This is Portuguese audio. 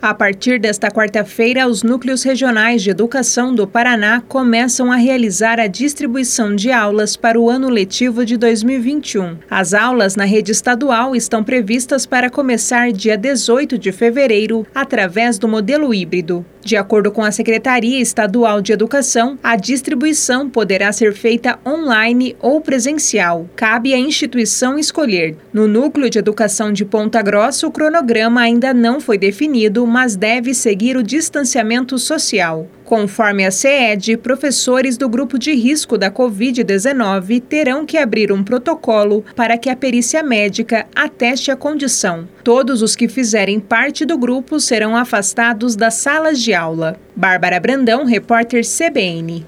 A partir desta quarta-feira, os núcleos regionais de educação do Paraná começam a realizar a distribuição de aulas para o ano letivo de 2021. As aulas na rede estadual estão previstas para começar dia 18 de fevereiro, através do modelo híbrido. De acordo com a Secretaria Estadual de Educação, a distribuição poderá ser feita online ou presencial. Cabe à instituição escolher. No Núcleo de Educação de Ponta Grossa, o cronograma ainda não foi definido, mas deve seguir o distanciamento social. Conforme a CED, professores do grupo de risco da Covid-19 terão que abrir um protocolo para que a perícia médica ateste a condição. Todos os que fizerem parte do grupo serão afastados das salas de aula. Bárbara Brandão, repórter CBN.